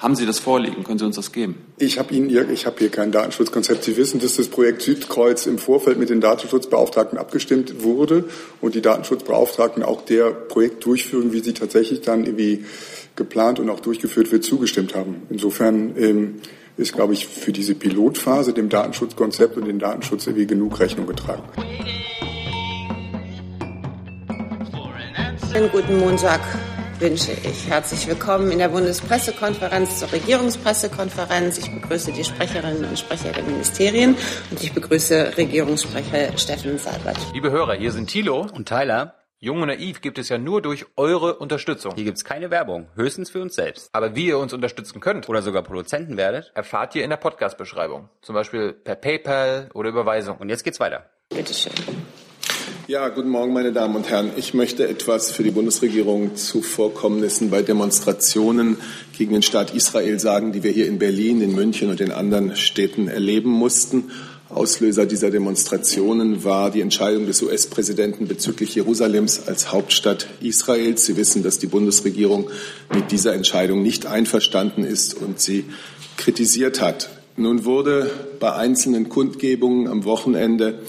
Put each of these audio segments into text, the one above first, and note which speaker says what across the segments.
Speaker 1: Haben Sie das vorliegen? Können Sie uns das geben?
Speaker 2: Ich habe Ihnen hier, ich habe hier kein Datenschutzkonzept. Sie wissen, dass das Projekt Südkreuz im Vorfeld mit den Datenschutzbeauftragten abgestimmt wurde und die Datenschutzbeauftragten auch der Projektdurchführung, wie sie tatsächlich dann irgendwie geplant und auch durchgeführt wird, zugestimmt haben. Insofern ähm, ist, glaube ich, für diese Pilotphase dem Datenschutzkonzept und dem Datenschutz irgendwie genug Rechnung getragen.
Speaker 3: Einen guten Montag wünsche ich. Herzlich willkommen in der Bundespressekonferenz zur Regierungspressekonferenz. Ich begrüße die Sprecherinnen und Sprecher der Ministerien und ich begrüße Regierungssprecher Steffen Seibert.
Speaker 4: Liebe Hörer, hier sind Thilo
Speaker 5: und Tyler.
Speaker 4: Jung und Naiv gibt es ja nur durch eure Unterstützung.
Speaker 5: Hier gibt es keine Werbung, höchstens für uns selbst.
Speaker 4: Aber wie ihr uns unterstützen könnt
Speaker 5: oder sogar Produzenten werdet,
Speaker 4: erfahrt ihr in der Podcast-Beschreibung. Zum Beispiel per PayPal oder Überweisung.
Speaker 5: Und jetzt geht's weiter.
Speaker 3: Bitteschön.
Speaker 6: Ja, guten Morgen, meine Damen und Herren. Ich möchte etwas für die Bundesregierung zu Vorkommnissen bei Demonstrationen gegen den Staat Israel sagen, die wir hier in Berlin, in München und in anderen Städten erleben mussten. Auslöser dieser Demonstrationen war die Entscheidung des US-Präsidenten bezüglich Jerusalems als Hauptstadt Israels. Sie wissen, dass die Bundesregierung mit dieser Entscheidung nicht einverstanden ist und sie kritisiert hat. Nun wurde bei einzelnen Kundgebungen am Wochenende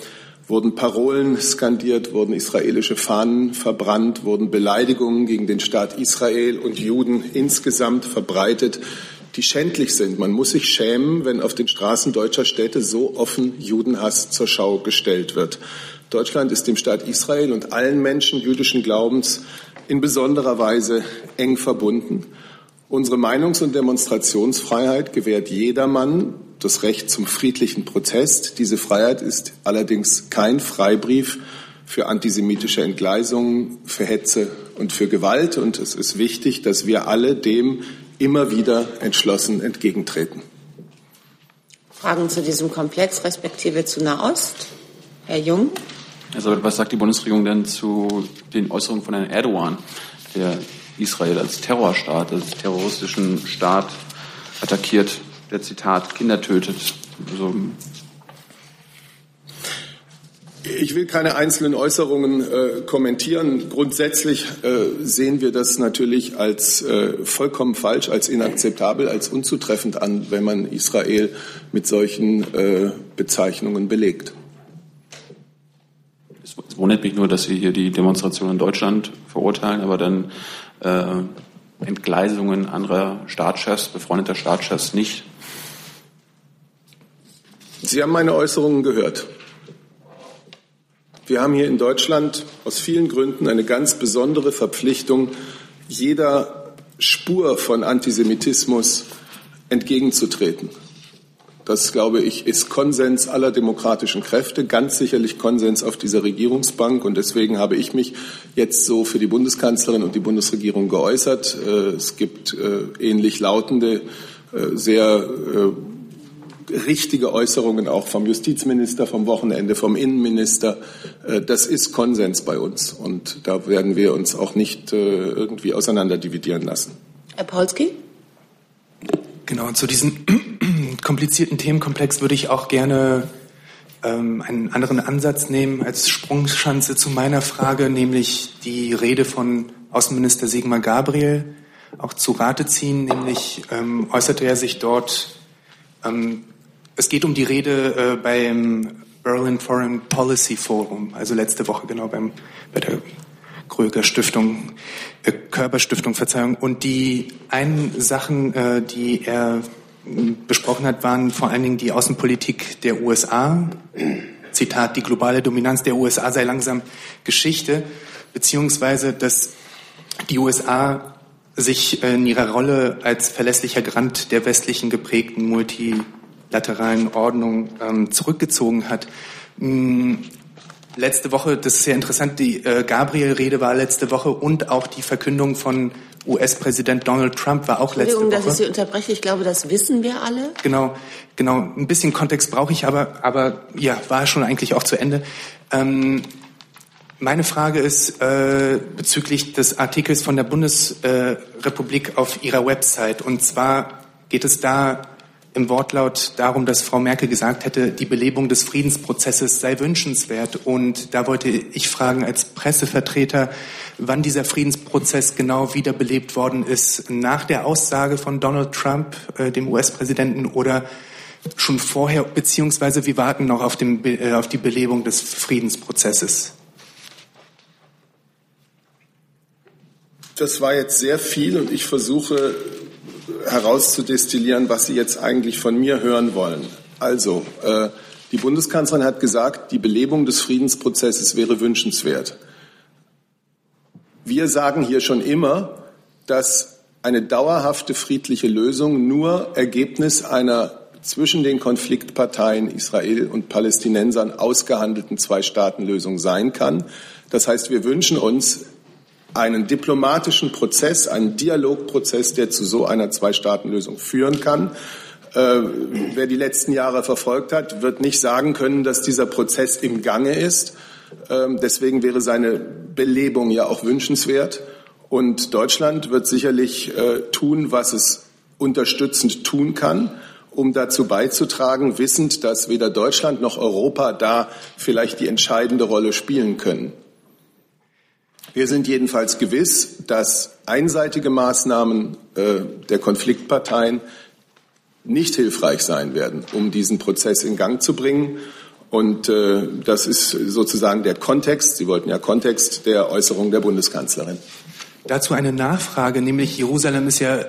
Speaker 6: wurden Parolen skandiert, wurden israelische Fahnen verbrannt, wurden Beleidigungen gegen den Staat Israel und Juden insgesamt verbreitet die schändlich sind. Man muss sich schämen, wenn auf den Straßen deutscher Städte so offen Judenhass zur Schau gestellt wird. Deutschland ist dem Staat Israel und allen Menschen jüdischen Glaubens in besonderer Weise eng verbunden. Unsere Meinungs- und Demonstrationsfreiheit gewährt jedermann das Recht zum friedlichen Protest. Diese Freiheit ist allerdings kein Freibrief für antisemitische Entgleisungen, für Hetze und für Gewalt. Und es ist wichtig, dass wir alle dem immer wieder entschlossen entgegentreten.
Speaker 3: Fragen zu diesem Komplex respektive zu Nahost? Herr Jung?
Speaker 1: Also, was sagt die Bundesregierung denn zu den Äußerungen von Herrn Erdogan, der Israel als Terrorstaat, als terroristischen Staat attackiert, der Zitat Kinder tötet? Also,
Speaker 6: ich will keine einzelnen Äußerungen äh, kommentieren. Grundsätzlich äh, sehen wir das natürlich als äh, vollkommen falsch, als inakzeptabel, als unzutreffend an, wenn man Israel mit solchen äh, Bezeichnungen belegt.
Speaker 1: Es wundert mich nur, dass Sie hier die Demonstration in Deutschland verurteilen, aber dann äh, Entgleisungen anderer Staatschefs, befreundeter Staatschefs nicht.
Speaker 6: Sie haben meine Äußerungen gehört. Wir haben hier in Deutschland aus vielen Gründen eine ganz besondere Verpflichtung, jeder Spur von Antisemitismus entgegenzutreten. Das, glaube ich, ist Konsens aller demokratischen Kräfte, ganz sicherlich Konsens auf dieser Regierungsbank. Und deswegen habe ich mich jetzt so für die Bundeskanzlerin und die Bundesregierung geäußert. Äh, es gibt äh, ähnlich lautende, äh, sehr richtige Äußerungen auch vom Justizminister vom Wochenende, vom Innenminister. Äh, das ist Konsens bei uns und da werden wir uns auch nicht äh, irgendwie auseinanderdividieren lassen.
Speaker 3: Herr Polski?
Speaker 7: Genau, zu diesem komplizierten Themenkomplex würde ich auch gerne ähm, einen anderen Ansatz nehmen als Sprungschanze zu meiner Frage, nämlich die Rede von Außenminister Sigmar Gabriel auch zu Rate ziehen, nämlich ähm, äußerte er sich dort ähm, es geht um die Rede äh, beim Berlin Foreign Policy Forum, also letzte Woche genau beim, bei der Kröger Stiftung, äh, Körperstiftung, Verzeihung. Und die einen Sachen, äh, die er besprochen hat, waren vor allen Dingen die Außenpolitik der USA. Zitat, die globale Dominanz der USA sei langsam Geschichte, beziehungsweise dass die USA sich in ihrer Rolle als verlässlicher Garant der westlichen geprägten Multi lateralen Ordnung ähm, zurückgezogen hat. Hm, letzte Woche, das ist sehr interessant, die äh, Gabriel-Rede war letzte Woche und auch die Verkündung von US-Präsident Donald Trump war auch letzte Woche.
Speaker 3: Entschuldigung, dass ich Sie unterbreche. Ich glaube, das wissen wir alle.
Speaker 7: Genau, genau. Ein bisschen Kontext brauche ich, aber, aber ja, war schon eigentlich auch zu Ende. Ähm, meine Frage ist äh, bezüglich des Artikels von der Bundesrepublik äh, auf ihrer Website. Und zwar geht es da im Wortlaut darum, dass Frau Merkel gesagt hätte, die Belebung des Friedensprozesses sei wünschenswert. Und da wollte ich fragen als Pressevertreter, wann dieser Friedensprozess genau wiederbelebt worden ist, nach der Aussage von Donald Trump, äh, dem US-Präsidenten, oder schon vorher, beziehungsweise wir warten noch auf, den, äh, auf die Belebung des Friedensprozesses?
Speaker 6: Das war jetzt sehr viel und ich versuche herauszudestillieren, was Sie jetzt eigentlich von mir hören wollen. Also, äh, die Bundeskanzlerin hat gesagt, die Belebung des Friedensprozesses wäre wünschenswert. Wir sagen hier schon immer, dass eine dauerhafte friedliche Lösung nur Ergebnis einer zwischen den Konfliktparteien Israel und Palästinensern ausgehandelten Zwei-Staaten-Lösung sein kann. Das heißt, wir wünschen uns einen diplomatischen Prozess, einen Dialogprozess, der zu so einer Zwei-Staaten-Lösung führen kann. Äh, wer die letzten Jahre verfolgt hat, wird nicht sagen können, dass dieser Prozess im Gange ist. Ähm, deswegen wäre seine Belebung ja auch wünschenswert. Und Deutschland wird sicherlich äh, tun, was es unterstützend tun kann, um dazu beizutragen, wissend, dass weder Deutschland noch Europa da vielleicht die entscheidende Rolle spielen können. Wir sind jedenfalls gewiss, dass einseitige Maßnahmen äh, der Konfliktparteien nicht hilfreich sein werden, um diesen Prozess in Gang zu bringen. Und äh, das ist sozusagen der Kontext, Sie wollten ja Kontext der Äußerung der Bundeskanzlerin.
Speaker 7: Dazu eine Nachfrage, nämlich Jerusalem ist ja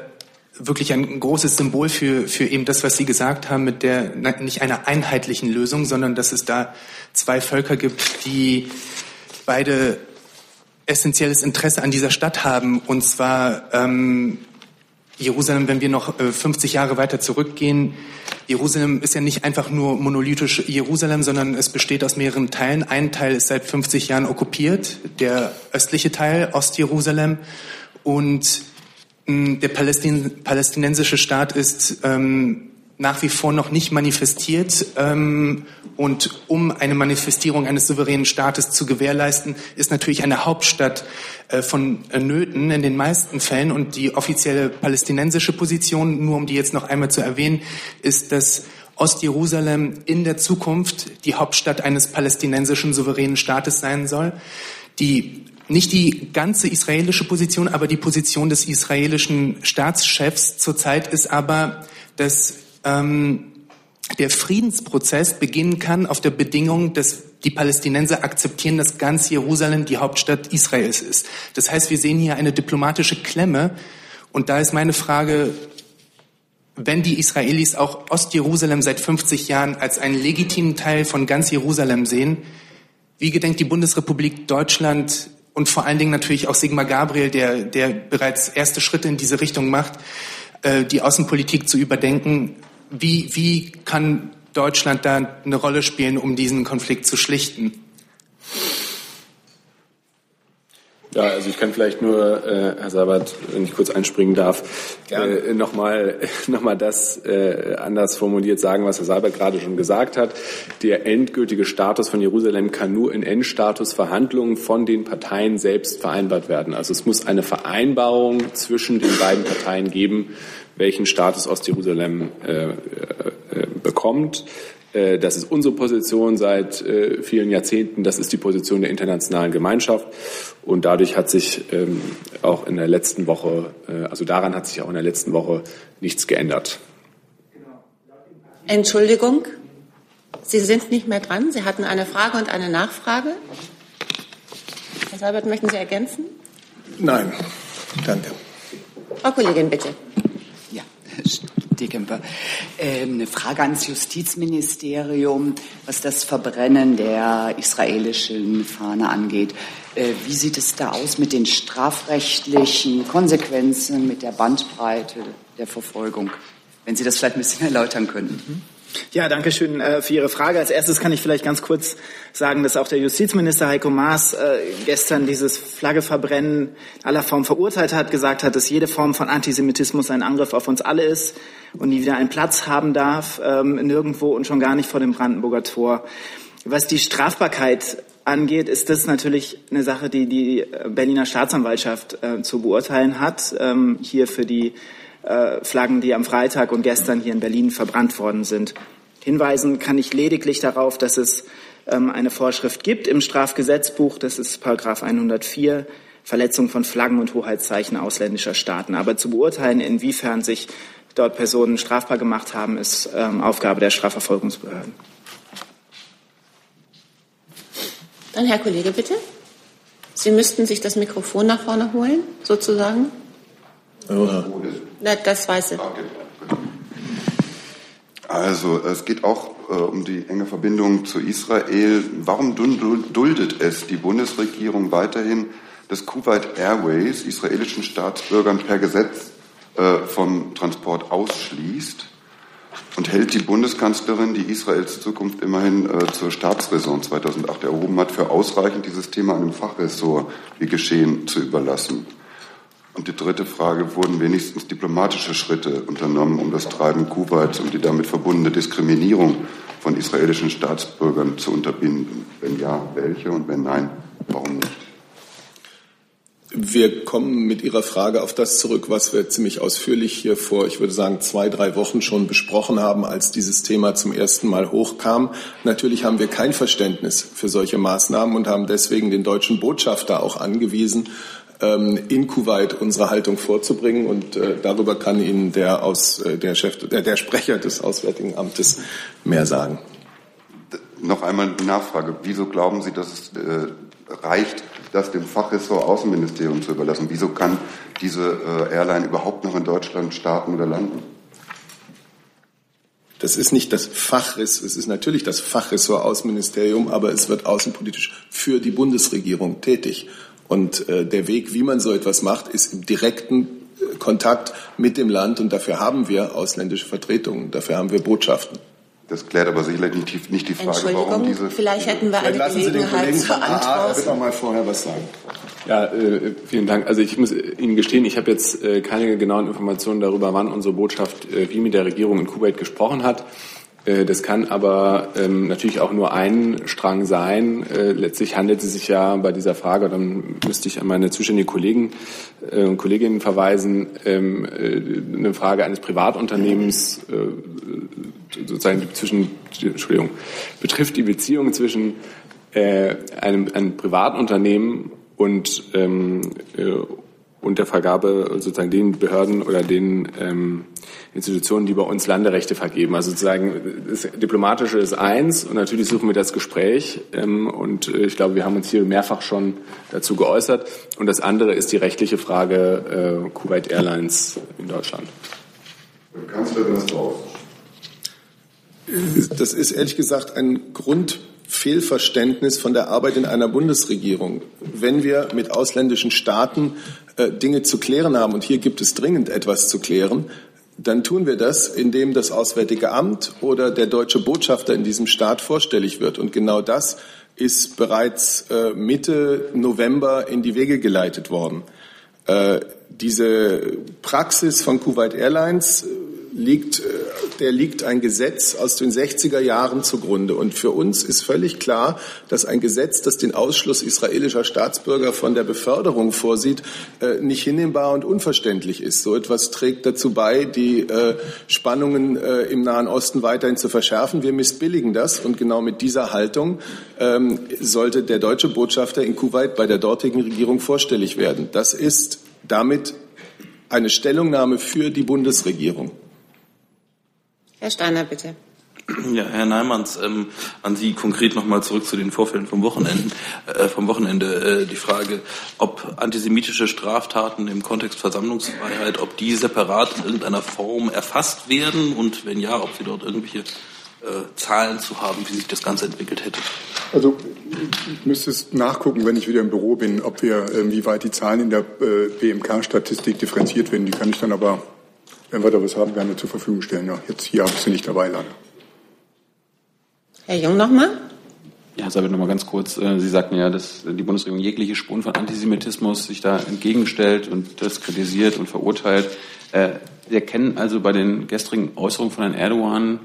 Speaker 7: wirklich ein großes Symbol für, für eben das, was Sie gesagt haben, mit der nicht einer einheitlichen Lösung, sondern dass es da zwei Völker gibt, die beide essentielles Interesse an dieser Stadt haben. Und zwar ähm, Jerusalem, wenn wir noch äh, 50 Jahre weiter zurückgehen. Jerusalem ist ja nicht einfach nur monolithisch Jerusalem, sondern es besteht aus mehreren Teilen. Ein Teil ist seit 50 Jahren okkupiert, der östliche Teil, Ostjerusalem. Und mh, der Palästin palästinensische Staat ist ähm, nach wie vor noch nicht manifestiert. Ähm, und um eine Manifestierung eines souveränen Staates zu gewährleisten, ist natürlich eine Hauptstadt äh, von Nöten in den meisten Fällen. Und die offizielle palästinensische Position, nur um die jetzt noch einmal zu erwähnen, ist, dass Ostjerusalem in der Zukunft die Hauptstadt eines palästinensischen souveränen Staates sein soll. Die nicht die ganze israelische Position, aber die Position des israelischen Staatschefs zurzeit ist aber, dass ähm, der Friedensprozess beginnen kann auf der Bedingung, dass die Palästinenser akzeptieren, dass ganz Jerusalem die Hauptstadt Israels ist. Das heißt, wir sehen hier eine diplomatische Klemme. Und da ist meine Frage, wenn die Israelis auch Ostjerusalem seit 50 Jahren als einen legitimen Teil von ganz Jerusalem sehen, wie gedenkt die Bundesrepublik Deutschland und vor allen Dingen natürlich auch Sigmar Gabriel, der, der bereits erste Schritte in diese Richtung macht, äh, die Außenpolitik zu überdenken, wie, wie kann Deutschland da eine Rolle spielen, um diesen Konflikt zu schlichten?
Speaker 1: Ja, also ich kann vielleicht nur, äh, Herr Sabat, wenn ich kurz einspringen darf, äh, nochmal noch mal das äh, anders formuliert sagen, was Herr Sabat gerade schon gesagt hat. Der endgültige Status von Jerusalem kann nur in Endstatusverhandlungen von den Parteien selbst vereinbart werden. Also es muss eine Vereinbarung zwischen den beiden Parteien geben, welchen Status Ostjerusalem äh, äh, bekommt. Äh, das ist unsere Position seit äh, vielen Jahrzehnten. Das ist die Position der internationalen Gemeinschaft. Und dadurch hat sich ähm, auch in der letzten Woche, also daran hat sich auch in der letzten Woche nichts geändert.
Speaker 3: Entschuldigung, Sie sind nicht mehr dran. Sie hatten eine Frage und eine Nachfrage. Herr Seibert, möchten Sie ergänzen?
Speaker 6: Nein, danke.
Speaker 3: Frau Kollegin, bitte.
Speaker 8: Dekemper. Ähm, eine Frage ans Justizministerium, was das Verbrennen der israelischen Fahne angeht. Äh, wie sieht es da aus mit den strafrechtlichen Konsequenzen, mit der Bandbreite der Verfolgung? Wenn Sie das vielleicht ein bisschen erläutern könnten.
Speaker 9: Ja, danke schön äh, für Ihre Frage. Als erstes kann ich vielleicht ganz kurz sagen, dass auch der Justizminister Heiko Maas äh, gestern dieses Flaggeverbrennen aller Form verurteilt hat, gesagt hat, dass jede Form von Antisemitismus ein Angriff auf uns alle ist und nie wieder einen Platz haben darf, ähm, nirgendwo und schon gar nicht vor dem Brandenburger Tor. Was die Strafbarkeit angeht, ist das natürlich eine Sache, die die Berliner Staatsanwaltschaft äh, zu beurteilen hat. Ähm, hier für die äh, Flaggen, die am Freitag und gestern hier in Berlin verbrannt worden sind. Hinweisen kann ich lediglich darauf, dass es ähm, eine Vorschrift gibt im Strafgesetzbuch, das ist Paragraph 104 Verletzung von Flaggen und Hoheitszeichen ausländischer Staaten. Aber zu beurteilen, inwiefern sich dort Personen strafbar gemacht haben, ist ähm, Aufgabe der Strafverfolgungsbehörden.
Speaker 3: Dann Herr Kollege, bitte. Sie müssten sich das Mikrofon nach vorne holen, sozusagen. Na, das weiß ich.
Speaker 10: Also es geht auch äh, um die enge Verbindung zu Israel. Warum duldet es die Bundesregierung weiterhin, dass Kuwait Airways israelischen Staatsbürgern per Gesetz äh, vom Transport ausschließt? Und hält die Bundeskanzlerin, die Israels Zukunft immerhin äh, zur Staatsräson 2008 erhoben hat, für ausreichend, dieses Thema einem Fachressort wie geschehen zu überlassen? Und die dritte Frage, wurden wenigstens diplomatische Schritte unternommen, um das Treiben Kuwaits und die damit verbundene Diskriminierung von israelischen Staatsbürgern zu unterbinden? Wenn ja, welche und wenn nein, warum nicht?
Speaker 6: Wir kommen mit Ihrer Frage auf das zurück, was wir ziemlich ausführlich hier vor, ich würde sagen, zwei, drei Wochen schon besprochen haben, als dieses Thema zum ersten Mal hochkam. Natürlich haben wir kein Verständnis für solche Maßnahmen und haben deswegen den deutschen Botschafter auch angewiesen, in Kuwait unsere Haltung vorzubringen. Und äh, darüber kann Ihnen der, aus, äh, der, Chef, der Sprecher des Auswärtigen Amtes mehr sagen.
Speaker 10: Noch einmal die Nachfrage. Wieso glauben Sie, dass es äh, reicht, das dem Fachressort Außenministerium zu überlassen? Wieso kann diese äh, Airline überhaupt noch in Deutschland starten oder landen?
Speaker 6: Das ist nicht das Fachressort, es ist natürlich das Fachressort Außenministerium, aber es wird außenpolitisch für die Bundesregierung tätig. Und äh, der Weg, wie man so etwas macht, ist im direkten äh, Kontakt mit dem Land. Und dafür haben wir ausländische Vertretungen, dafür haben wir Botschaften.
Speaker 10: Das klärt aber sicherlich nicht, nicht die Frage, warum diese.
Speaker 3: Vielleicht hätten wir eine
Speaker 6: lassen Sie den Kollegen
Speaker 3: zur
Speaker 6: von AA, er wird noch
Speaker 3: Antwort.
Speaker 6: mal vorher was sagen.
Speaker 1: Ja, äh, vielen Dank. Also ich muss Ihnen gestehen, ich habe jetzt äh, keine genauen Informationen darüber, wann unsere Botschaft äh, wie mit der Regierung in Kuwait gesprochen hat. Äh, Das kann aber ähm, natürlich auch nur ein Strang sein. Äh, Letztlich handelt es sich ja bei dieser Frage, dann müsste ich an meine zuständigen Kollegen äh, und Kolleginnen verweisen, ähm, äh, eine Frage eines Privatunternehmens äh, sozusagen zwischen, Entschuldigung, betrifft die Beziehung zwischen äh, einem, einem Privatunternehmen und, ähm, äh, und der Vergabe sozusagen den Behörden oder den ähm, Institutionen, die bei uns Landerechte vergeben. Also sozusagen das Diplomatische ist eins und natürlich suchen wir das Gespräch ähm, und äh, ich glaube, wir haben uns hier mehrfach schon dazu geäußert. Und das andere ist die rechtliche Frage äh, Kuwait Airlines in Deutschland.
Speaker 10: Kanzlerin ist.
Speaker 6: Das ist ehrlich gesagt ein Grundfehlverständnis von der Arbeit in einer Bundesregierung. Wenn wir mit ausländischen Staaten äh, Dinge zu klären haben, und hier gibt es dringend etwas zu klären, dann tun wir das, indem das Auswärtige Amt oder der deutsche Botschafter in diesem Staat vorstellig wird. Und genau das ist bereits äh, Mitte November in die Wege geleitet worden. Äh, diese Praxis von Kuwait Airlines liegt, der liegt ein Gesetz aus den 60er Jahren zugrunde. Und für uns ist völlig klar, dass ein Gesetz, das den Ausschluss israelischer Staatsbürger von der Beförderung vorsieht, äh, nicht hinnehmbar und unverständlich ist. So etwas trägt dazu bei, die äh, Spannungen im Nahen Osten weiterhin zu verschärfen. Wir missbilligen das. Und genau mit dieser Haltung ähm, sollte der deutsche Botschafter in Kuwait bei der dortigen Regierung vorstellig werden. Das ist damit eine Stellungnahme für die Bundesregierung.
Speaker 3: Herr Steiner, bitte.
Speaker 11: Ja, Herr Neimanns, ähm, an Sie konkret nochmal zurück zu den Vorfällen vom Wochenende. Äh, vom Wochenende äh, die Frage, ob antisemitische Straftaten im Kontext Versammlungsfreiheit, ob die separat in irgendeiner Form erfasst werden und wenn ja, ob Sie dort irgendwelche äh, Zahlen zu haben, wie sich das Ganze entwickelt hätte.
Speaker 2: Also ich müsste es nachgucken, wenn ich wieder im Büro bin, ob wir, äh, wie weit die Zahlen in der äh, BMK-Statistik differenziert werden. Die kann ich dann aber, wenn wir da was haben, gerne zur Verfügung stellen. Ja, jetzt hier habe ich sie nicht dabei, leider.
Speaker 3: Herr Jung nochmal.
Speaker 1: Ja, Sabine, noch mal ganz kurz. Äh, Sie sagten ja, dass die Bundesregierung jegliche Spuren von Antisemitismus sich da entgegenstellt und das kritisiert und verurteilt. Äh, wir kennen also bei den gestrigen Äußerungen von Herrn Erdogan,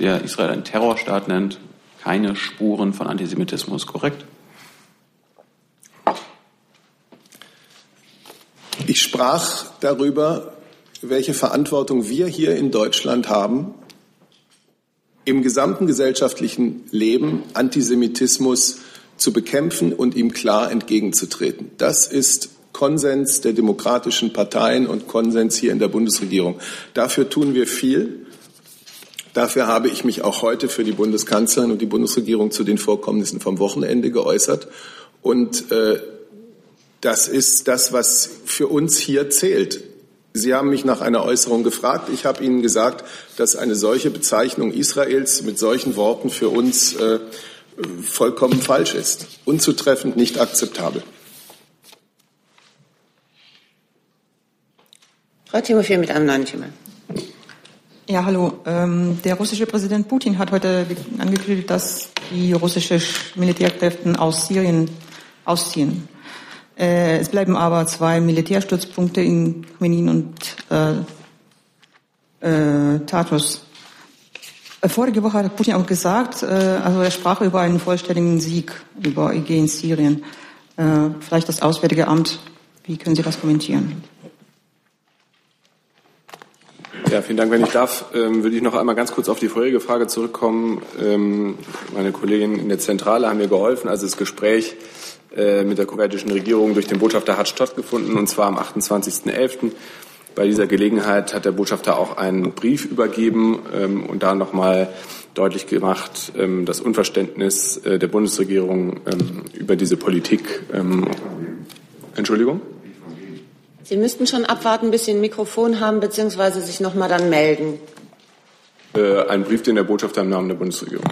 Speaker 1: der Israel einen Terrorstaat nennt, keine Spuren von Antisemitismus, korrekt?
Speaker 6: Ich sprach darüber, welche Verantwortung wir hier in Deutschland haben, im gesamten gesellschaftlichen Leben Antisemitismus zu bekämpfen und ihm klar entgegenzutreten. Das ist Konsens der demokratischen Parteien und Konsens hier in der Bundesregierung. Dafür tun wir viel. Dafür habe ich mich auch heute für die Bundeskanzlerin und die Bundesregierung zu den Vorkommnissen vom Wochenende geäußert. Und äh, das ist das, was für uns hier zählt. Sie haben mich nach einer Äußerung gefragt. Ich habe Ihnen gesagt, dass eine solche Bezeichnung Israels mit solchen Worten für uns äh, vollkommen falsch ist, unzutreffend, nicht akzeptabel.
Speaker 3: Frau Timofey mit einem neuen Thema.
Speaker 12: Ja, hallo. Ähm, der russische Präsident Putin hat heute angekündigt, dass die russischen Militärkräfte aus Syrien ausziehen. Äh, es bleiben aber zwei Militärstützpunkte in Chmenin und äh, äh, Tartus. Äh, vorige Woche hat Putin auch gesagt, äh, also er sprach über einen vollständigen Sieg über in Syrien. Äh, vielleicht das Auswärtige Amt. Wie können Sie das kommentieren?
Speaker 13: Ja, vielen Dank. Wenn ich darf, ähm, würde ich noch einmal ganz kurz auf die vorherige Frage zurückkommen. Ähm, meine Kolleginnen in der Zentrale haben mir geholfen. Also das Gespräch äh, mit der kuwaitischen Regierung durch den Botschafter hat stattgefunden, und zwar am 28.11. Bei dieser Gelegenheit hat der Botschafter auch einen Brief übergeben ähm, und da nochmal deutlich gemacht, ähm, das Unverständnis äh, der Bundesregierung ähm, über diese Politik. Ähm, Entschuldigung?
Speaker 3: Sie müssten schon abwarten, bis Sie ein Mikrofon haben, beziehungsweise sich nochmal dann melden.
Speaker 13: Äh, ein Brief, den der Botschafter im Namen der Bundesregierung.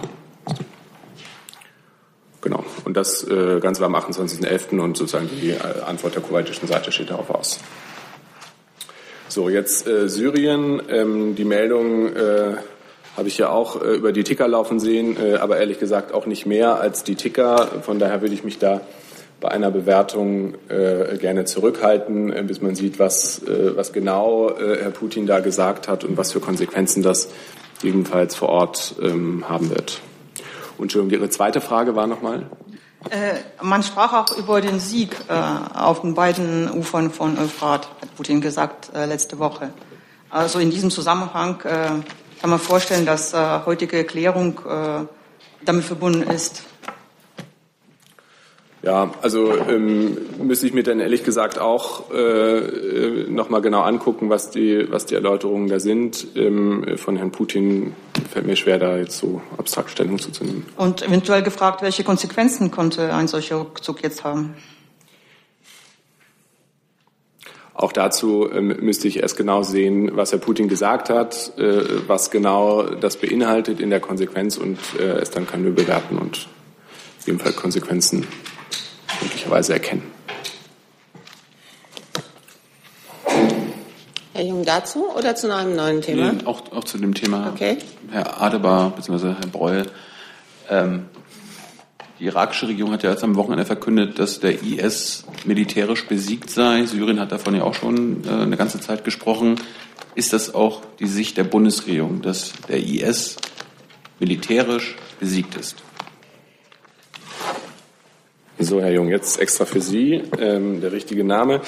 Speaker 13: Das äh, Ganze war am 28.11. und sozusagen die äh, Antwort der kuwaitischen Seite steht darauf aus. So, jetzt äh, Syrien. Ähm, die Meldung äh, habe ich ja auch äh, über die Ticker laufen sehen, äh, aber ehrlich gesagt auch nicht mehr als die Ticker. Von daher würde ich mich da bei einer Bewertung gerne zurückhalten, bis man sieht, was, was genau Herr Putin da gesagt hat und was für Konsequenzen das jedenfalls vor Ort ähm, haben wird. Und Entschuldigung, Ihre zweite Frage war nochmal?
Speaker 12: Man sprach auch über den Sieg äh, auf den beiden Ufern von Euphrat, hat Putin gesagt äh, letzte Woche. Also in diesem Zusammenhang äh, kann man vorstellen, dass äh, heutige Erklärung äh, damit verbunden ist.
Speaker 13: Ja, also ähm, müsste ich mir dann ehrlich gesagt auch äh, noch mal genau angucken, was die, was die Erläuterungen da sind. Ähm, von Herrn Putin fällt mir schwer, da jetzt so abstrakt Stellung zu nehmen.
Speaker 12: Und eventuell gefragt, welche Konsequenzen konnte ein solcher Rückzug jetzt haben?
Speaker 13: Auch dazu ähm, müsste ich erst genau sehen, was Herr Putin gesagt hat, äh, was genau das beinhaltet in der Konsequenz und äh, es dann können wir bewerten und jedenfalls Konsequenzen möglicherweise erkennen.
Speaker 3: Herr Jung dazu oder zu einem neuen Thema?
Speaker 1: Nee, auch, auch zu dem Thema.
Speaker 3: Okay.
Speaker 1: Herr Adebar bzw. Herr Breul. Ähm, die irakische Regierung hat ja jetzt am Wochenende verkündet, dass der IS militärisch besiegt sei. Syrien hat davon ja auch schon äh, eine ganze Zeit gesprochen. Ist das auch die Sicht der Bundesregierung, dass der IS militärisch besiegt ist?
Speaker 13: So, Herr Jung, jetzt extra für Sie ähm, der richtige Name.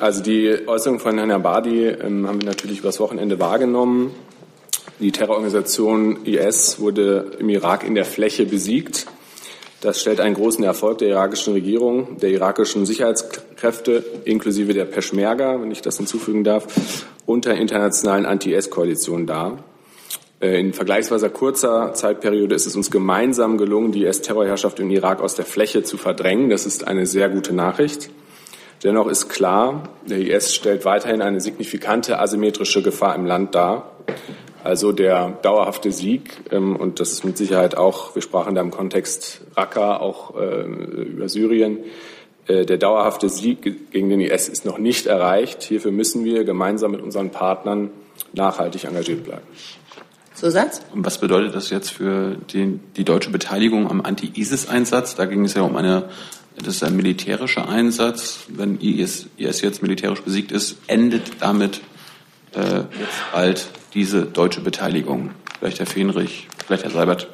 Speaker 13: Also die Äußerung von Herrn Abadi ähm, haben wir natürlich übers Wochenende wahrgenommen. Die Terrororganisation IS wurde im Irak in der Fläche besiegt. Das stellt einen großen Erfolg der irakischen Regierung, der irakischen Sicherheitskräfte inklusive der Peschmerga, wenn ich das hinzufügen darf, und der internationalen Anti-IS-Koalition dar. Äh, in vergleichsweise kurzer Zeitperiode ist es uns gemeinsam gelungen, die IS-Terrorherrschaft im Irak aus der Fläche zu verdrängen. Das ist eine sehr gute Nachricht. Dennoch ist klar, der IS stellt weiterhin eine signifikante asymmetrische Gefahr im Land dar. Also der dauerhafte Sieg, ähm, und das ist mit Sicherheit auch, wir sprachen da im Kontext Raqqa auch äh, über Syrien, äh, der dauerhafte Sieg gegen den IS ist noch nicht erreicht. Hierfür müssen wir gemeinsam mit unseren Partnern nachhaltig engagiert bleiben.
Speaker 3: Zusatz?
Speaker 1: Und was bedeutet das jetzt für die, die deutsche Beteiligung am Anti-ISIS-Einsatz? Da ging es ja um eine, das ist ein militärischer Einsatz. Wenn IS, IS jetzt militärisch besiegt ist, endet damit äh, jetzt bald diese deutsche Beteiligung. Vielleicht Herr Fenrich, vielleicht Herr Seibert.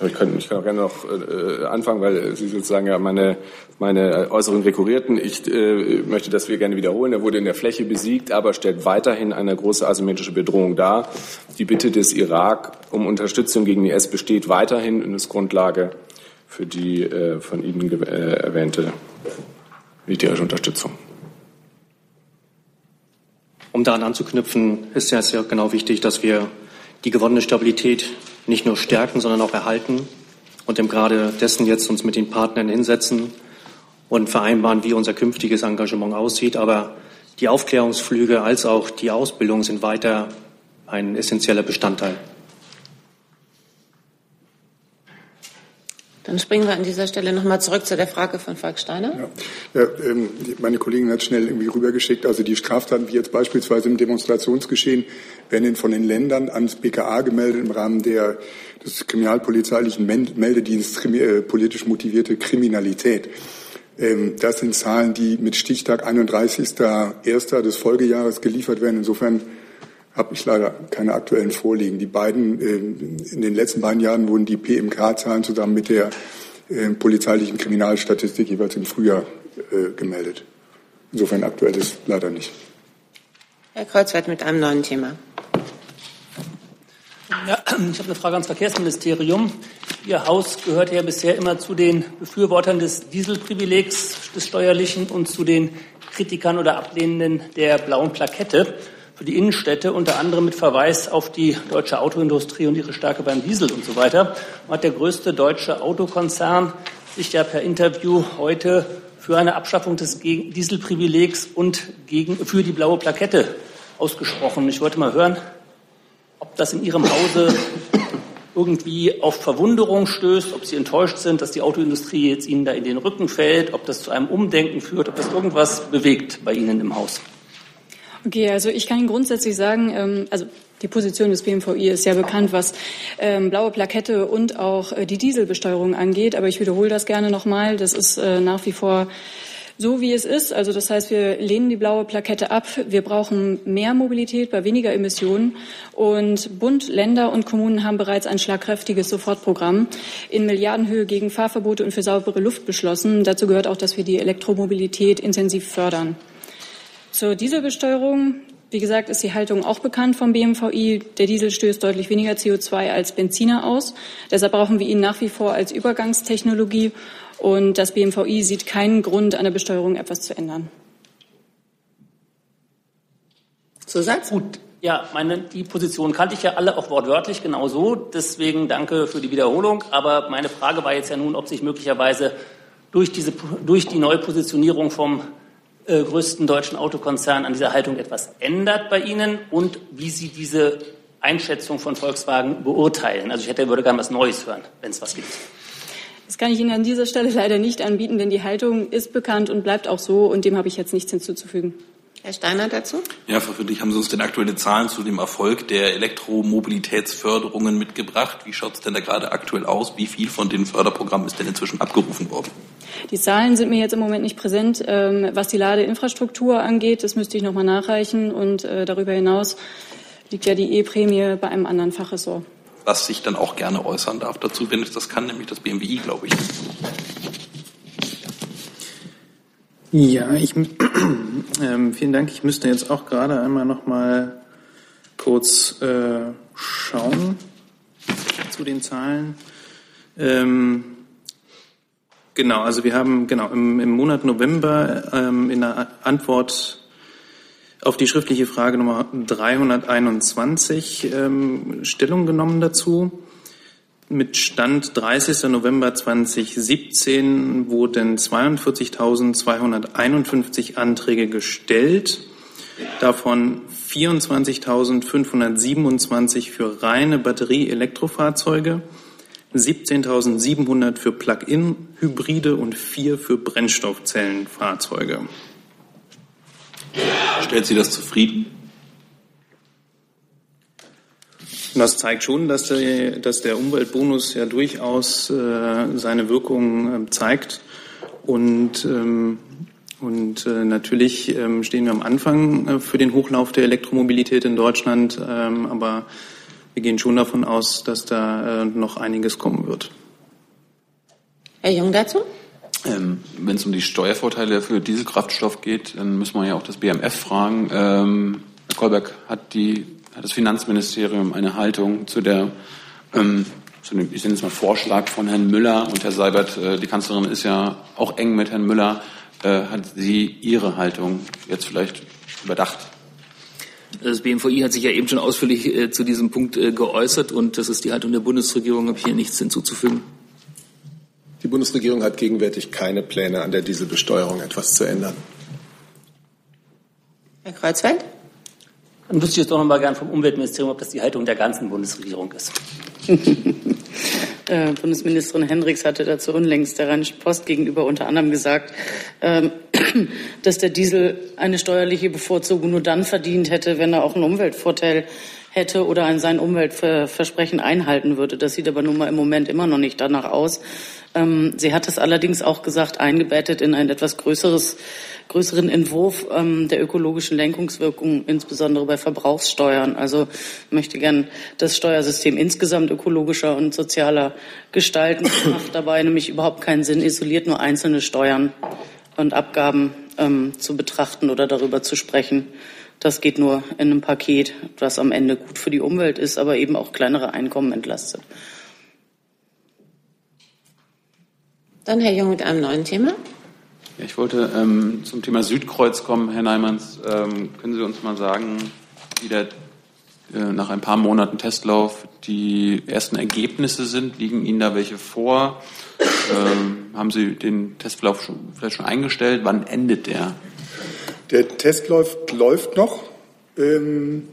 Speaker 13: Ich kann, ich kann auch gerne noch äh, anfangen, weil Sie sozusagen ja meine, meine Äußerung rekurrierten. Ich äh, möchte das wir gerne wiederholen. Er wurde in der Fläche besiegt, aber stellt weiterhin eine große asymmetrische Bedrohung dar. Die Bitte des Irak um Unterstützung gegen IS besteht weiterhin und ist Grundlage für die äh, von Ihnen äh, erwähnte militärische Unterstützung.
Speaker 14: Um daran anzuknüpfen, ist ja sehr genau wichtig, dass wir die gewonnene Stabilität nicht nur stärken, sondern auch erhalten und im Grade dessen jetzt uns mit den Partnern hinsetzen und vereinbaren, wie unser künftiges Engagement aussieht. Aber die Aufklärungsflüge als auch die Ausbildung sind weiter ein essentieller Bestandteil.
Speaker 3: Dann springen wir an dieser Stelle nochmal zurück zu der Frage von Falk Steiner.
Speaker 2: Ja. Ja, ähm, meine Kollegin hat schnell irgendwie rübergeschickt. Also die Straftaten, wie jetzt beispielsweise im Demonstrationsgeschehen, werden von den Ländern ans BKA gemeldet im Rahmen der, des kriminalpolizeilichen Meldedienstes äh, politisch motivierte Kriminalität. Ähm, das sind Zahlen, die mit Stichtag 31.01. des Folgejahres geliefert werden. Insofern habe ich leider keine aktuellen vorliegen. Die beiden, äh, in den letzten beiden Jahren wurden die PMK-Zahlen zusammen mit der äh, polizeilichen Kriminalstatistik jeweils im Frühjahr äh, gemeldet. Insofern aktuell ist leider nicht.
Speaker 3: Herr Kreuzweit mit einem neuen Thema.
Speaker 15: Ja, ich habe eine Frage ans Verkehrsministerium. Ihr Haus gehört ja bisher immer zu den Befürwortern des Dieselprivilegs, des steuerlichen und zu den Kritikern oder Ablehnenden der blauen Plakette für die Innenstädte, unter anderem mit Verweis auf die deutsche Autoindustrie und ihre Stärke beim Diesel und so weiter, hat der größte deutsche Autokonzern sich ja per Interview heute für eine Abschaffung des Dieselprivilegs und gegen, für die blaue Plakette ausgesprochen. Ich wollte mal hören, ob das in Ihrem Hause irgendwie auf Verwunderung stößt, ob Sie enttäuscht sind, dass die Autoindustrie jetzt Ihnen da in den Rücken fällt, ob das zu einem Umdenken führt, ob das irgendwas bewegt bei Ihnen im Haus.
Speaker 16: Okay, also ich kann Ihnen grundsätzlich sagen, ähm, also die Position des BMVI ist ja bekannt, was ähm, blaue Plakette und auch äh, die Dieselbesteuerung angeht. Aber ich wiederhole das gerne nochmal. Das ist äh, nach wie vor so, wie es ist. Also das heißt, wir lehnen die blaue Plakette ab. Wir brauchen mehr Mobilität bei weniger Emissionen. Und Bund, Länder und Kommunen haben bereits ein schlagkräftiges Sofortprogramm in Milliardenhöhe gegen Fahrverbote und für saubere Luft beschlossen. Dazu gehört auch, dass wir die Elektromobilität intensiv fördern. Zur Dieselbesteuerung. Wie gesagt, ist die Haltung auch bekannt vom BMVI. Der Diesel stößt deutlich weniger CO2 als Benziner aus. Deshalb brauchen wir ihn nach wie vor als Übergangstechnologie. Und das BMVI sieht keinen Grund, an der Besteuerung etwas zu ändern.
Speaker 15: Zusatz? Gut. Ja, meine, die Position kannte ich ja alle auch wortwörtlich genau so. Deswegen danke für die Wiederholung. Aber meine Frage war jetzt ja nun, ob sich möglicherweise durch, diese, durch die neue Positionierung vom äh, größten deutschen Autokonzern an dieser Haltung etwas ändert bei Ihnen und wie Sie diese Einschätzung von Volkswagen beurteilen. Also ich hätte, würde gerne was Neues hören, wenn es was gibt.
Speaker 16: Das kann ich Ihnen an dieser Stelle leider nicht anbieten, denn die Haltung ist bekannt und bleibt auch so und dem habe ich jetzt nichts hinzuzufügen.
Speaker 3: Herr Steiner dazu?
Speaker 11: Ja, Frau Friedrich, haben Sie uns denn aktuelle Zahlen zu dem Erfolg der Elektromobilitätsförderungen mitgebracht? Wie schaut es denn da gerade aktuell aus? Wie viel von den Förderprogrammen ist denn inzwischen abgerufen worden?
Speaker 16: Die Zahlen sind mir jetzt im Moment nicht präsent. Ähm, was die Ladeinfrastruktur angeht, das müsste ich nochmal nachreichen. Und äh, darüber hinaus liegt ja die E-Prämie bei einem anderen Fachressort.
Speaker 11: Was sich dann auch gerne äußern darf dazu, wenn es das kann, nämlich das BMWI, glaube ich.
Speaker 17: Ja, ich, ähm, vielen Dank. Ich müsste jetzt auch gerade einmal noch mal kurz äh, schauen zu den Zahlen. Ähm, genau, also wir haben genau im, im Monat November ähm, in der Antwort auf die schriftliche Frage Nummer 321 ähm, Stellung genommen dazu. Mit Stand 30. November 2017 wurden 42.251 Anträge gestellt, davon 24.527 für reine Batterie-Elektrofahrzeuge, 17.700 für Plug-in-Hybride und vier für Brennstoffzellenfahrzeuge.
Speaker 11: Stellt Sie das zufrieden?
Speaker 17: Das zeigt schon, dass der, dass der Umweltbonus ja durchaus äh, seine Wirkung äh, zeigt. Und, ähm, und äh, natürlich ähm, stehen wir am Anfang äh, für den Hochlauf der Elektromobilität in Deutschland. Ähm, aber wir gehen schon davon aus, dass da äh, noch einiges kommen wird.
Speaker 3: Herr Jung dazu?
Speaker 1: Ähm, Wenn es um die Steuervorteile für Dieselkraftstoff geht, dann müssen wir ja auch das BMF fragen. Ähm, Herr Kolberg, hat, die, hat das Finanzministerium eine Haltung zu der, ähm, zu dem, ich nenne es mal Vorschlag von Herrn Müller und Herr Seibert, äh, die Kanzlerin ist ja auch eng mit Herrn Müller. Äh, hat sie ihre Haltung jetzt vielleicht überdacht?
Speaker 18: Das BMVI hat sich ja eben schon ausführlich äh, zu diesem Punkt äh, geäußert und das ist die Haltung der Bundesregierung, habe ich hier nichts hinzuzufügen.
Speaker 6: Die Bundesregierung hat gegenwärtig keine Pläne, an der Dieselbesteuerung etwas zu ändern.
Speaker 3: Herr Kreuzfeld?
Speaker 15: Dann wüsste ich jetzt doch noch mal gern vom Umweltministerium, ob das die Haltung der ganzen Bundesregierung ist.
Speaker 19: Äh, Bundesministerin Hendricks hatte dazu unlängst der Rheinischen Post gegenüber unter anderem gesagt, ähm, dass der Diesel eine steuerliche Bevorzugung nur dann verdient hätte, wenn er auch einen Umweltvorteil hätte oder ein sein Umweltversprechen einhalten würde. Das sieht aber nun mal im Moment immer noch nicht danach aus. Ähm, sie hat es allerdings auch gesagt, eingebettet in ein etwas größeres, größeren Entwurf ähm, der ökologischen Lenkungswirkung, insbesondere bei Verbrauchssteuern. Also ich möchte gern das Steuersystem insgesamt ökologischer und sozialer gestalten. Es macht dabei nämlich überhaupt keinen Sinn, isoliert nur einzelne Steuern und Abgaben ähm, zu betrachten oder darüber zu sprechen. Das geht nur in einem Paket, das am Ende gut für die Umwelt ist, aber eben auch kleinere Einkommen entlastet.
Speaker 3: Dann Herr Jung mit einem neuen Thema.
Speaker 1: Ja, ich wollte ähm, zum Thema Südkreuz kommen. Herr Neimanns, ähm, können Sie uns mal sagen, wie der, äh, nach ein paar Monaten Testlauf die ersten Ergebnisse sind? Liegen Ihnen da welche vor? Ähm, haben Sie den Testverlauf schon, vielleicht schon eingestellt? Wann endet der?
Speaker 2: Der Testlauf läuft noch. Ähm,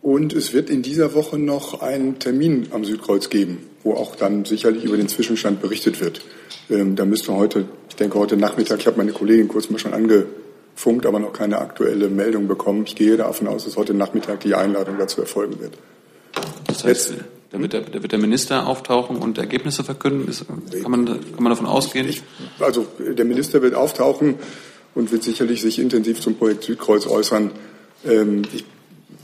Speaker 2: und es wird in dieser Woche noch einen Termin am Südkreuz geben, wo auch dann sicherlich über den Zwischenstand berichtet wird. Ähm, da müsste heute, ich denke heute Nachmittag, ich habe meine Kollegin kurz mal schon angefunkt, aber noch keine aktuelle Meldung bekommen. Ich gehe davon aus, dass heute Nachmittag die Einladung dazu erfolgen wird.
Speaker 1: Das heißt, da wird, der, da wird der Minister auftauchen und Ergebnisse verkünden. Ist, kann, man, kann man davon ausgehen?
Speaker 2: Ich, also der Minister wird auftauchen und wird sicherlich sich intensiv zum Projekt Südkreuz äußern. Ähm, ich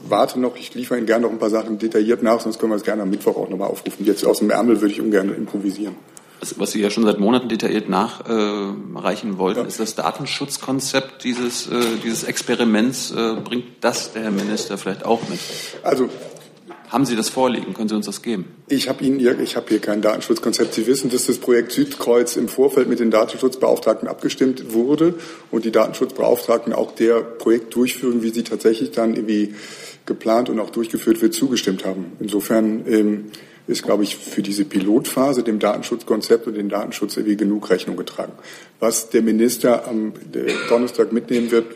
Speaker 2: warte noch, ich liefere Ihnen gerne noch ein paar Sachen detailliert nach, sonst können wir es gerne am Mittwoch auch nochmal aufrufen. Jetzt aus dem Ärmel würde ich ungern improvisieren.
Speaker 1: Was, was Sie ja schon seit Monaten detailliert nachreichen äh, wollten, ja. ist das Datenschutzkonzept dieses, äh, dieses Experiments. Äh, bringt das der Herr Minister vielleicht auch mit?
Speaker 2: Also
Speaker 1: haben Sie das vorliegen? Können Sie uns das geben?
Speaker 2: Ich habe Ihnen, ich habe hier kein Datenschutzkonzept. Sie wissen, dass das Projekt Südkreuz im Vorfeld mit den Datenschutzbeauftragten abgestimmt wurde und die Datenschutzbeauftragten auch der Projektdurchführung, wie sie tatsächlich dann irgendwie geplant und auch durchgeführt wird, zugestimmt haben. Insofern ähm, ist, glaube ich, für diese Pilotphase dem Datenschutzkonzept und dem Datenschutz irgendwie genug Rechnung getragen. Was der Minister am Donnerstag mitnehmen wird,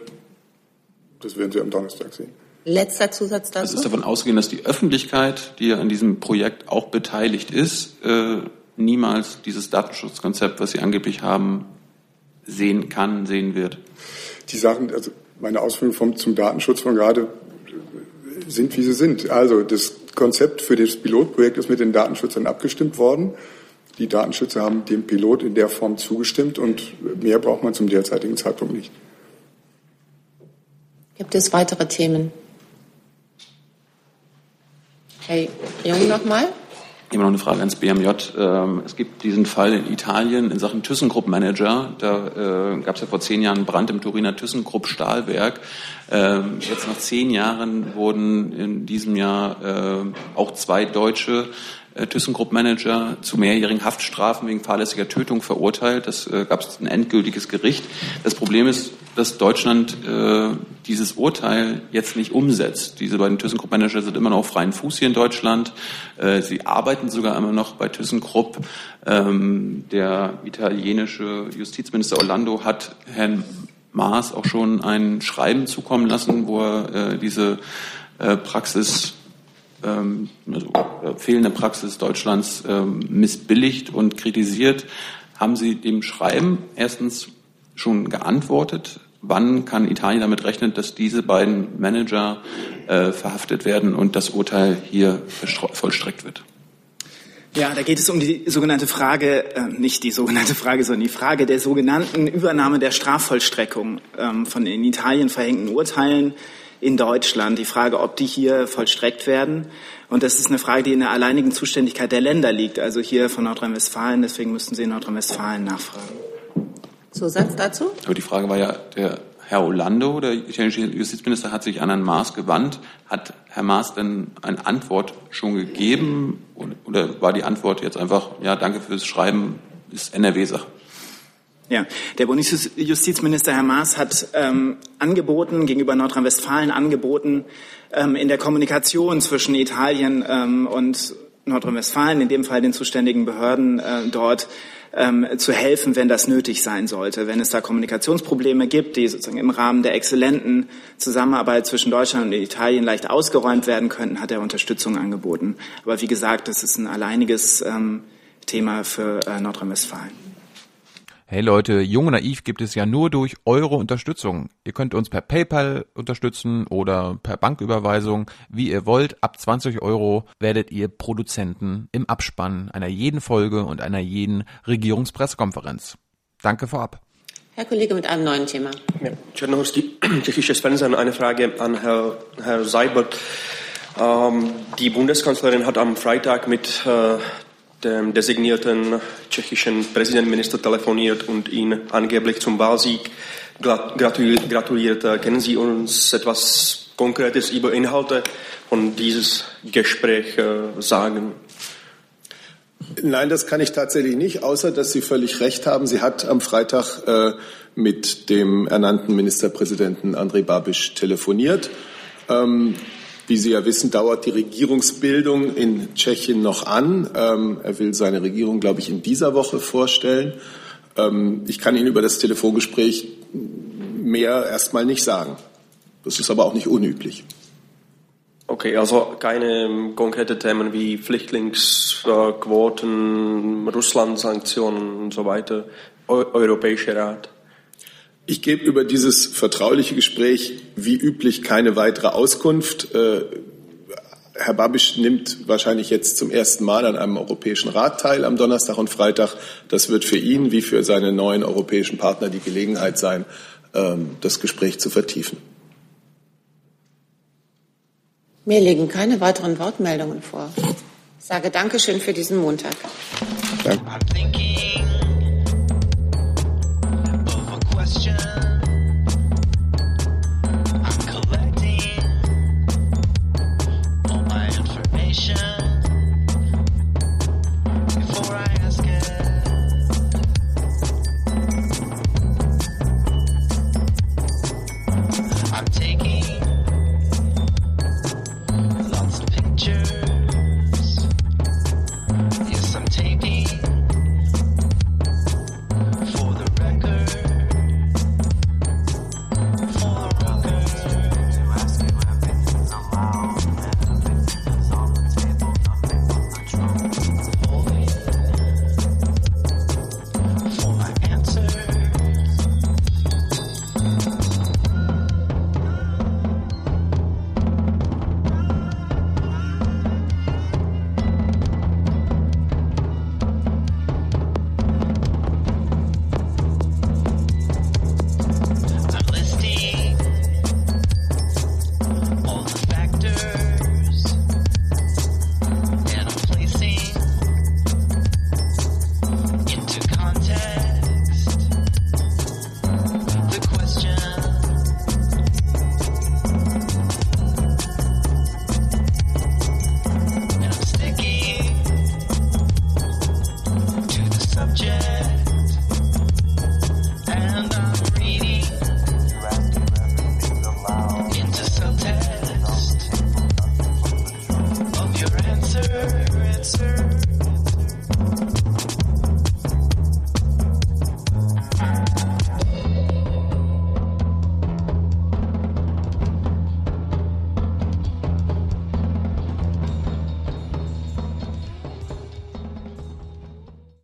Speaker 2: das werden Sie am Donnerstag sehen.
Speaker 3: Letzter Zusatz dazu.
Speaker 1: Es ist davon auszugehen, dass die Öffentlichkeit, die ja an diesem Projekt auch beteiligt ist, äh, niemals dieses Datenschutzkonzept, was Sie angeblich haben, sehen kann, sehen wird.
Speaker 2: Die Sachen, also meine Ausführungen vom, zum Datenschutz von gerade sind, wie sie sind. Also das Konzept für das Pilotprojekt ist mit den Datenschützern abgestimmt worden. Die Datenschützer haben dem Pilot in der Form zugestimmt und mehr braucht man zum derzeitigen Zeitpunkt nicht.
Speaker 3: Gibt es weitere Themen? Herr Jung nochmal.
Speaker 1: Immer noch eine Frage ans BMJ. Ähm, es gibt diesen Fall in Italien in Sachen ThyssenKrupp Manager. Da äh, gab es ja vor zehn Jahren Brand im Turiner ThyssenKrupp Stahlwerk. Ähm, jetzt nach zehn Jahren wurden in diesem Jahr äh, auch zwei deutsche äh, ThyssenKrupp Manager zu mehrjährigen Haftstrafen wegen fahrlässiger Tötung verurteilt. Das äh, gab es ein endgültiges Gericht. Das Problem ist, dass Deutschland äh, dieses Urteil jetzt nicht umsetzt. Diese beiden ThyssenKrupp Manager sind immer noch auf freien Fuß hier in Deutschland. Äh, sie arbeiten sogar immer noch bei ThyssenKrupp. Ähm, der italienische Justizminister Orlando hat Herrn Maas auch schon ein Schreiben zukommen lassen, wo er äh, diese äh, Praxis ähm, also, äh, fehlende Praxis Deutschlands ähm, missbilligt und kritisiert. Haben Sie dem Schreiben erstens schon geantwortet? Wann kann Italien damit rechnen, dass diese beiden Manager äh, verhaftet werden und das Urteil hier vollstreckt wird?
Speaker 9: Ja, da geht es um die sogenannte Frage, äh, nicht die sogenannte Frage, sondern die Frage der sogenannten Übernahme der Strafvollstreckung ähm, von in Italien verhängten Urteilen in Deutschland. Die Frage, ob die hier vollstreckt werden. Und das ist eine Frage, die in der alleinigen Zuständigkeit der Länder liegt, also hier von Nordrhein-Westfalen. Deswegen müssten Sie in Nordrhein-Westfalen nachfragen.
Speaker 3: Zusatz dazu?
Speaker 1: Aber die Frage war ja, der Herr Orlando, der italienische Justizminister, hat sich an Herrn Maas gewandt. Hat Herr Maas denn eine Antwort schon gegeben? Oder war die Antwort jetzt einfach, ja, danke fürs Schreiben, ist NRW-Sache?
Speaker 9: Ja, der Bundesjustizminister Herr Maas hat ähm, angeboten, gegenüber Nordrhein-Westfalen angeboten, ähm, in der Kommunikation zwischen Italien ähm, und Nordrhein-Westfalen, in dem Fall den zuständigen Behörden äh, dort, ähm, zu helfen, wenn das nötig sein sollte. Wenn es da Kommunikationsprobleme gibt, die sozusagen im Rahmen der exzellenten Zusammenarbeit zwischen Deutschland und Italien leicht ausgeräumt werden könnten, hat er Unterstützung angeboten. Aber wie gesagt, das ist ein alleiniges ähm, Thema für äh, Nordrhein-Westfalen.
Speaker 20: Hey Leute, Jung und Naiv gibt es ja nur durch eure Unterstützung. Ihr könnt uns per PayPal unterstützen oder per Banküberweisung, wie ihr wollt. Ab 20 Euro werdet ihr Produzenten im Abspann einer jeden Folge und einer jeden Regierungspressekonferenz. Danke vorab.
Speaker 3: Herr Kollege mit einem neuen Thema.
Speaker 21: Ja, Czernohorski, tschechisches Fernsehen. Eine Frage an Herr, Herr Seibert. Ähm, die Bundeskanzlerin hat am Freitag mit äh, dem designierten tschechischen Präsidentminister telefoniert und ihn angeblich zum Wahlsieg gratuliert. Können Sie uns etwas Konkretes über Inhalte von dieses Gespräch äh, sagen?
Speaker 6: Nein, das kann ich tatsächlich nicht, außer dass Sie völlig recht haben. Sie hat am Freitag äh, mit dem ernannten Ministerpräsidenten Andrej Babiš telefoniert. Ähm, wie Sie ja wissen, dauert die Regierungsbildung in Tschechien noch an. Ähm, er will seine Regierung, glaube ich, in dieser Woche vorstellen. Ähm, ich kann Ihnen über das Telefongespräch mehr erstmal nicht sagen. Das ist aber auch nicht unüblich.
Speaker 21: Okay, also keine konkreten Themen wie Flüchtlingsquoten, Russland-Sanktionen und so weiter, Eu Europäischer Rat.
Speaker 6: Ich gebe über dieses vertrauliche Gespräch wie üblich keine weitere Auskunft. Äh, Herr Babisch nimmt wahrscheinlich jetzt zum ersten Mal an einem Europäischen Rat teil am Donnerstag und Freitag. Das wird für ihn wie für seine neuen europäischen Partner die Gelegenheit sein, ähm, das Gespräch zu vertiefen.
Speaker 3: Mir liegen keine weiteren Wortmeldungen vor. Ich sage Dankeschön für diesen Montag.